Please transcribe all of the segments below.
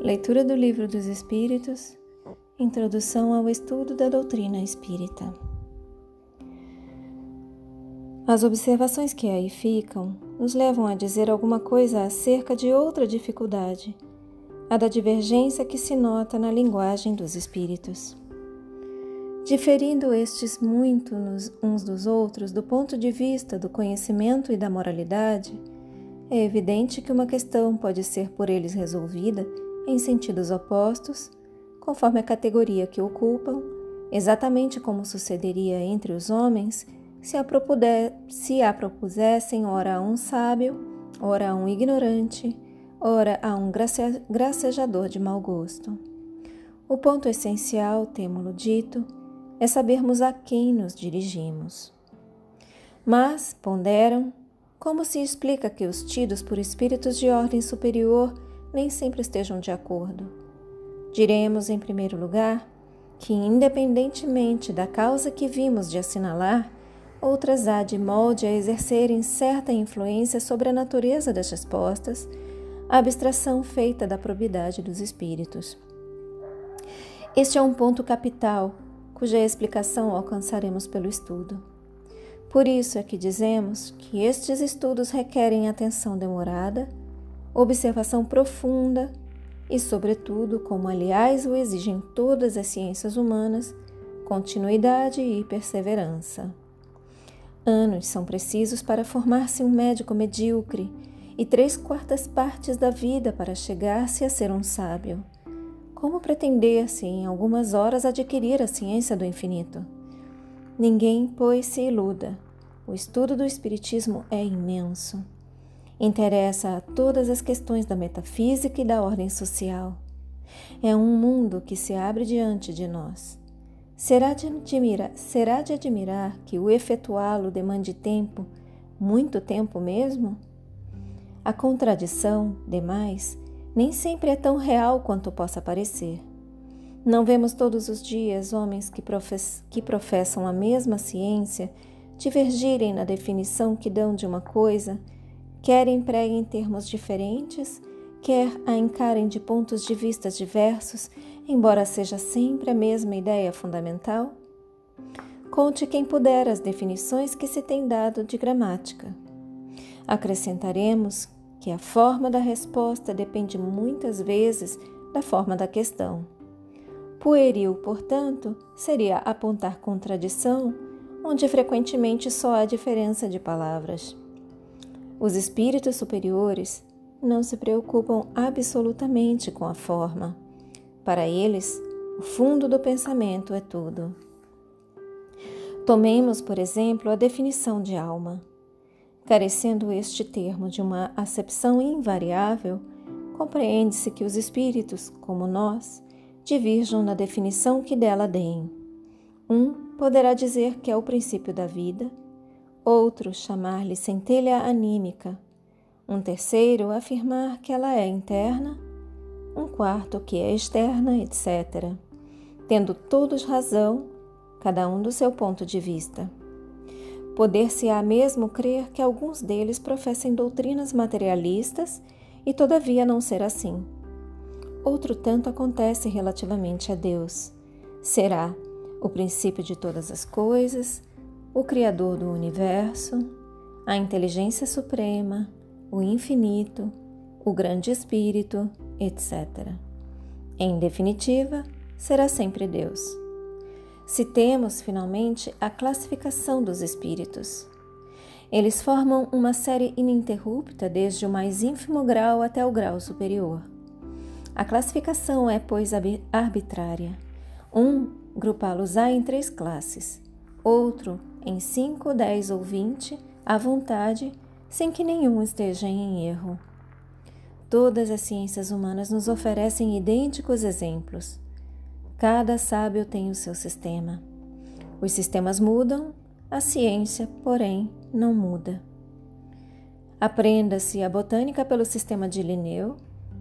Leitura do Livro dos Espíritos, Introdução ao estudo da doutrina espírita. As observações que aí ficam nos levam a dizer alguma coisa acerca de outra dificuldade, a da divergência que se nota na linguagem dos espíritos. Diferindo estes muito uns dos outros do ponto de vista do conhecimento e da moralidade, é evidente que uma questão pode ser por eles resolvida em sentidos opostos, conforme a categoria que ocupam, exatamente como sucederia entre os homens se a, propuder, se a propusessem ora a um sábio, ora a um ignorante, ora a um grace, gracejador de mau gosto. O ponto essencial, temo-lo dito, é sabermos a quem nos dirigimos. Mas, ponderam, como se explica que os tidos por espíritos de ordem superior nem sempre estejam de acordo? Diremos, em primeiro lugar, que, independentemente da causa que vimos de assinalar, outras há de molde a exercerem certa influência sobre a natureza das respostas, a abstração feita da probidade dos espíritos. Este é um ponto capital cuja explicação alcançaremos pelo estudo. Por isso é que dizemos que estes estudos requerem atenção demorada, observação profunda e, sobretudo, como aliás o exigem todas as ciências humanas, continuidade e perseverança. Anos são precisos para formar-se um médico medíocre e três quartas partes da vida para chegar-se a ser um sábio. Como pretender-se em algumas horas adquirir a ciência do infinito? Ninguém, pois, se iluda. O estudo do Espiritismo é imenso. Interessa a todas as questões da metafísica e da ordem social. É um mundo que se abre diante de nós. Será de, será de admirar que o efetuá-lo demande tempo, muito tempo mesmo? A contradição, demais, nem sempre é tão real quanto possa parecer. Não vemos todos os dias homens que, profess que professam a mesma ciência divergirem na definição que dão de uma coisa, quer empreguem termos diferentes, quer a encarem de pontos de vista diversos, embora seja sempre a mesma ideia fundamental? Conte quem puder as definições que se tem dado de gramática. Acrescentaremos que a forma da resposta depende muitas vezes da forma da questão. Pueril, portanto, seria apontar contradição onde frequentemente só há diferença de palavras. Os espíritos superiores não se preocupam absolutamente com a forma. Para eles, o fundo do pensamento é tudo. Tomemos, por exemplo, a definição de alma. Carecendo este termo de uma acepção invariável, compreende-se que os espíritos, como nós, divirjam na definição que dela deem. Um poderá dizer que é o princípio da vida, outro chamar-lhe centelha anímica, um terceiro afirmar que ela é interna, um quarto que é externa, etc., tendo todos razão, cada um do seu ponto de vista. Poder-se-á mesmo crer que alguns deles professem doutrinas materialistas e todavia não ser assim. Outro tanto acontece relativamente a Deus. Será o princípio de todas as coisas, o Criador do universo, a inteligência suprema, o infinito, o grande Espírito, etc. Em definitiva, será sempre Deus. Citemos, finalmente, a classificação dos espíritos. Eles formam uma série ininterrupta desde o mais ínfimo grau até o grau superior. A classificação é, pois, arbitrária. Um, grupá-los-á em três classes, outro em cinco, dez ou vinte, à vontade, sem que nenhum esteja em erro. Todas as ciências humanas nos oferecem idênticos exemplos. Cada sábio tem o seu sistema. Os sistemas mudam, a ciência, porém, não muda. Aprenda-se a botânica pelo sistema de Linneu,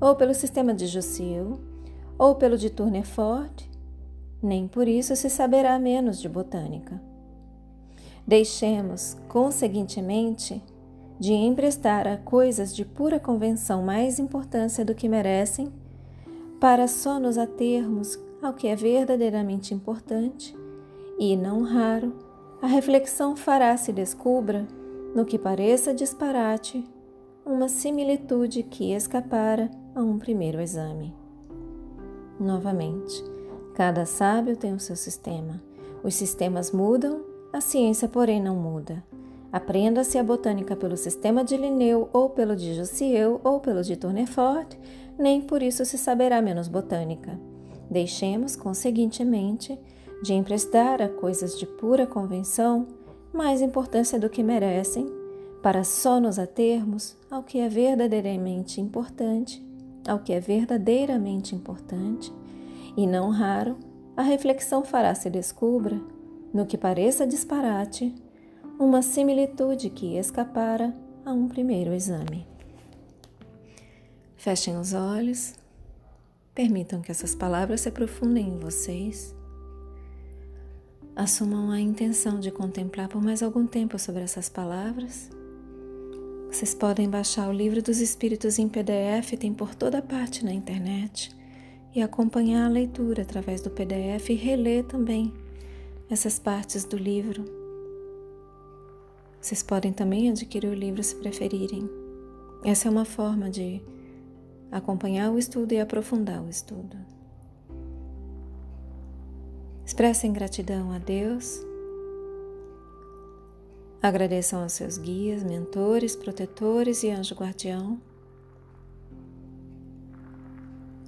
ou pelo sistema de Jussieu, ou pelo de Tournefort, nem por isso se saberá menos de botânica. Deixemos, conseguintemente, de emprestar a coisas de pura convenção mais importância do que merecem para só nos atermos ao que é verdadeiramente importante e, não raro, a reflexão fará se descubra, no que pareça disparate, uma similitude que escapara a um primeiro exame. Novamente, cada sábio tem o seu sistema. Os sistemas mudam, a ciência, porém, não muda. Aprenda-se a botânica pelo sistema de Linneu, ou pelo de Jussieu, ou pelo de Tournefort, nem por isso se saberá menos botânica. Deixemos, conseguintemente, de emprestar a coisas de pura convenção mais importância do que merecem, para só nos atermos ao que é verdadeiramente importante, ao que é verdadeiramente importante, e não raro, a reflexão fará se descubra, no que pareça disparate, uma similitude que escapara a um primeiro exame. Fechem os olhos, permitam que essas palavras se aprofundem em vocês. Assumam a intenção de contemplar por mais algum tempo sobre essas palavras. Vocês podem baixar o livro dos Espíritos em PDF, tem por toda parte na internet, e acompanhar a leitura através do PDF e reler também essas partes do livro. Vocês podem também adquirir o livro se preferirem. Essa é uma forma de acompanhar o estudo e aprofundar o estudo. Expressem gratidão a Deus. Agradeçam aos seus guias, mentores, protetores e anjo guardião.